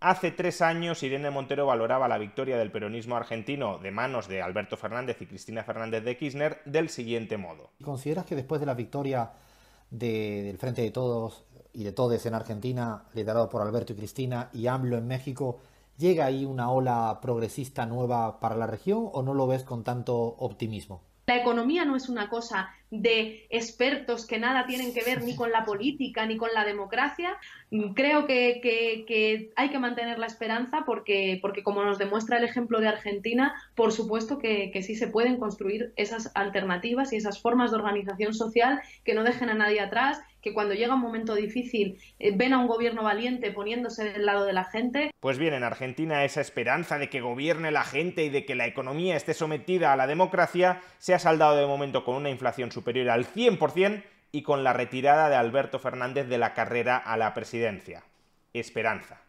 Hace tres años Irene Montero valoraba la victoria del peronismo argentino de manos de Alberto Fernández y Cristina Fernández de Kirchner del siguiente modo. ¿Consideras que después de la victoria de- del Frente de Todos y de Todes en Argentina, liderado por Alberto y Cristina, y AMLO en México, llega ahí una ola progresista nueva para la región o no lo ves con tanto optimismo? La economía no es una cosa de expertos que nada tienen que ver ni con la política ni con la democracia. Mm, Creo que, hay que mantener la esperanza porque, porque, como nos demuestra el ejemplo de Argentina, por supuesto que sí se pueden construir esas alternativas y esas formas de organización social que no dejen a nadie atrás, que cuando llega un momento difícil eh, ven a un gobierno valiente poniéndose del lado de la gente Pues bien, en Argentina esa esperanza de que gobierne la gente y de que la economía esté sometida a la democracia se ha saldado de momento con una inflación superior al 100% y con la retirada de Alberto Fernández de la carrera a la presidencia. Esperanza.